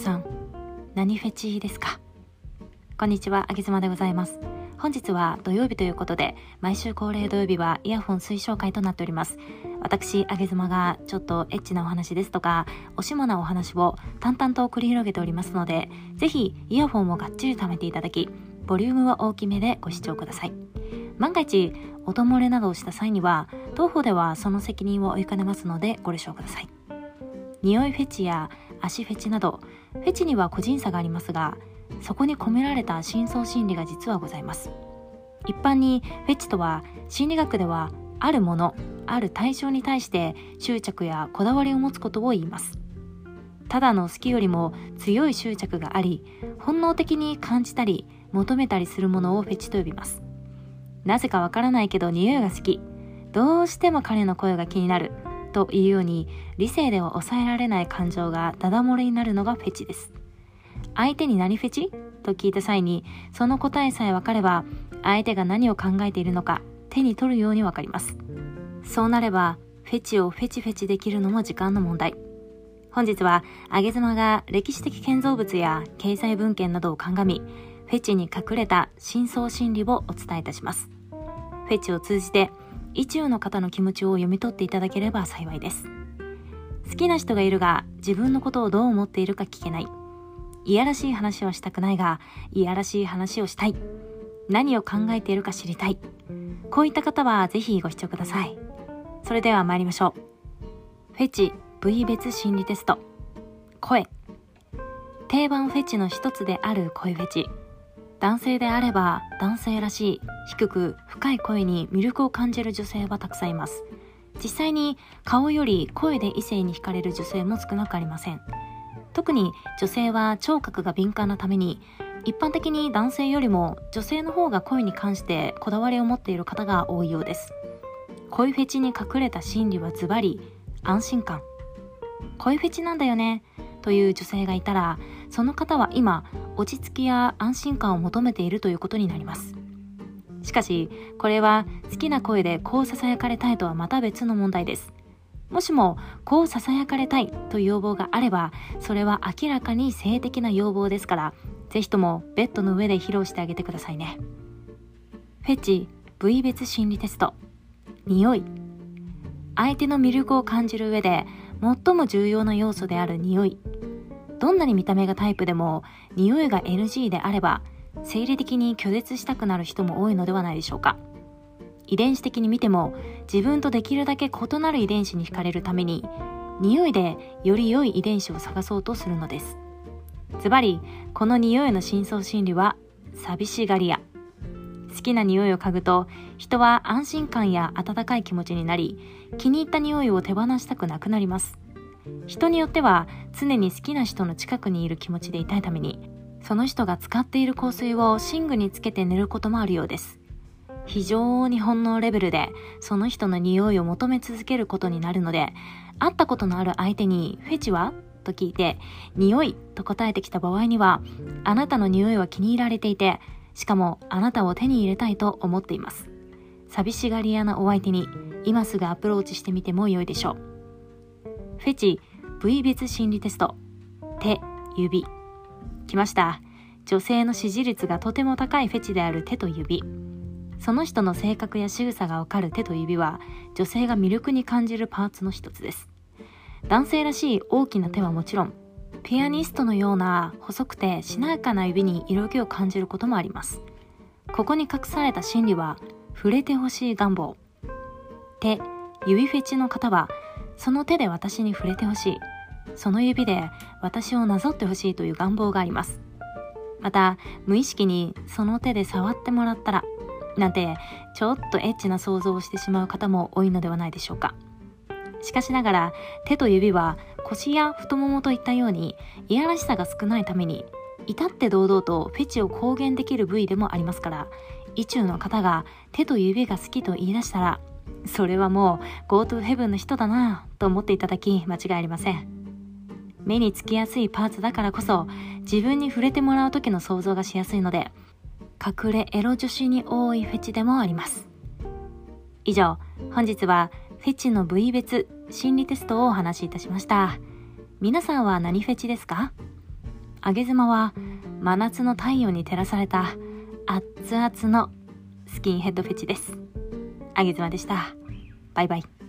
さん何フェチですか？こんにちはあげずまでございます。本日は土曜日ということで毎週恒例土曜日はイヤホン推奨会となっております。私あげずまがちょっとエッチなお話ですとかおしもなお話を淡々と繰り広げておりますのでぜひイヤホンをがっちり貯めていただきボリュームは大きめでご視聴ください。万が一音漏れなどをした際には当方ではその責任を負いかねますのでご了承ください。匂いフェチや足フェチなどフェチには個人差がありますがそこに込められた深層心理が実はございます。一般にフェチとは心理学ではあるものある対象に対して執着やこだわりを持つことを言います。ただの好きよりも強い執着があり本能的に感じたり求めたりするものをフェチと呼びます。なぜかわからないけど匂いが好き。どうしても彼の声が気になる。というように理性では抑えられない感情がダダ漏れになるのがフェチです。相手に何フェチ？と聞いた際にその答えさえ分かれば相手が何を考えているのか手に取るように分かります。そうなればフェチをフェチフェチできるのも時間の問題。本日はあげ妻が歴史的建造物や経済文献などを鑑みフェチに隠れた深層心理をお伝えいたします。フェチを通じて意中の方の気持ちを読み取っていただければ幸いです。好きな人がいるが自分のことをどう思っているか聞けない。いやらしい話はしたくないがいやらしい話をしたい。何を考えているか知りたい。こういった方はぜひご視聴ください。それでは参りましょう。フェチ部位別心理テスト。声。定番フェチの一つである声フェチ。男性であれば男性らしい低く深い声に魅力を感じる女性はたくさんいます。実際に顔より声で異性に惹かれる女性も少なくありません。特に女性は聴覚が敏感なために一般的に男性よりも女性の方が声に関してこだわりを持っている方が多いようです。声フェチに隠れた心理はズバリ安心感。声フェチなんだよね。という女性がいたらその方は今落ち着きや安心感を求めているということになります。しかしこれは好きな声でこう囁かれたいとはまた別の問題です。もしもこう囁かれたいという要望があればそれは明らかに性的な要望ですからぜひともベッドの上で披露してあげてくださいね。フェチ部位別心理テスト。匂い。相手の魅力を感じる上で最も重要な要素である匂い。どんなに見た目がタイプでも匂いが NG であれば生理的に拒絶したくなる人も多いのではないでしょうか。遺伝子的に見ても自分とできるだけ異なる遺伝子に惹かれるために匂いでより良い遺伝子を探そうとするのです。ズバリこの匂いの深層心理は寂しがり屋。好きな匂いを嗅ぐと人は安心感や温かい気持ちになり気に入った匂いを手放したくなくなります。人によっては常に好きな人の近くにいる気持ちでいたいためにその人が使っている香水を寝具につけて寝ることもあるようです。非常に本能レベルでその人の匂いを求め続けることになるので会ったことのある相手にフェチは？と聞いて匂い？と答えてきた場合にはあなたの匂いは気に入られていてしかもあなたを手に入れたいと思っています。寂しがり屋なお相手に今すぐアプローチしてみても良いでしょう。フェチ部位別心理テスト。手指。来ました。女性の支持率がとても高いフェチである手と指。その人の性格や仕草がわかる手と指は女性が魅力に感じるパーツの一つです。男性らしい大きな手はもちろんピアニストのような細くてしなやかな指に色気を感じることもあります。ここに隠された心理は触れてほしい願望。手指フェチの方はその手で私に触れてほしい。その指で私をなぞってほしいという願望があります。また無意識にその手で触ってもらったらなんてちょっとエッチな想像をしてしまう方も多いのではないでしょうか。しかしながら手と指は腰や太ももといったようにいやらしさが少ないために至って堂々とフェチを公言できる部位でもありますから意中の方が手と指が好きと言い出したらそれはもう GoTo ヘブンの人だなと思っていただき間違いありません。目につきやすいパーツだからこそ自分に触れてもらう時の想像がしやすいので隠れエロ女子に多いフェチでもあります。以上本日はフェチの部位別心理テストをお話しいたしました皆さんは何フェチですか？上げ妻は真夏の太陽に照らされた熱々のスキンヘッドフェチです。あげ妻でした。バイバイ。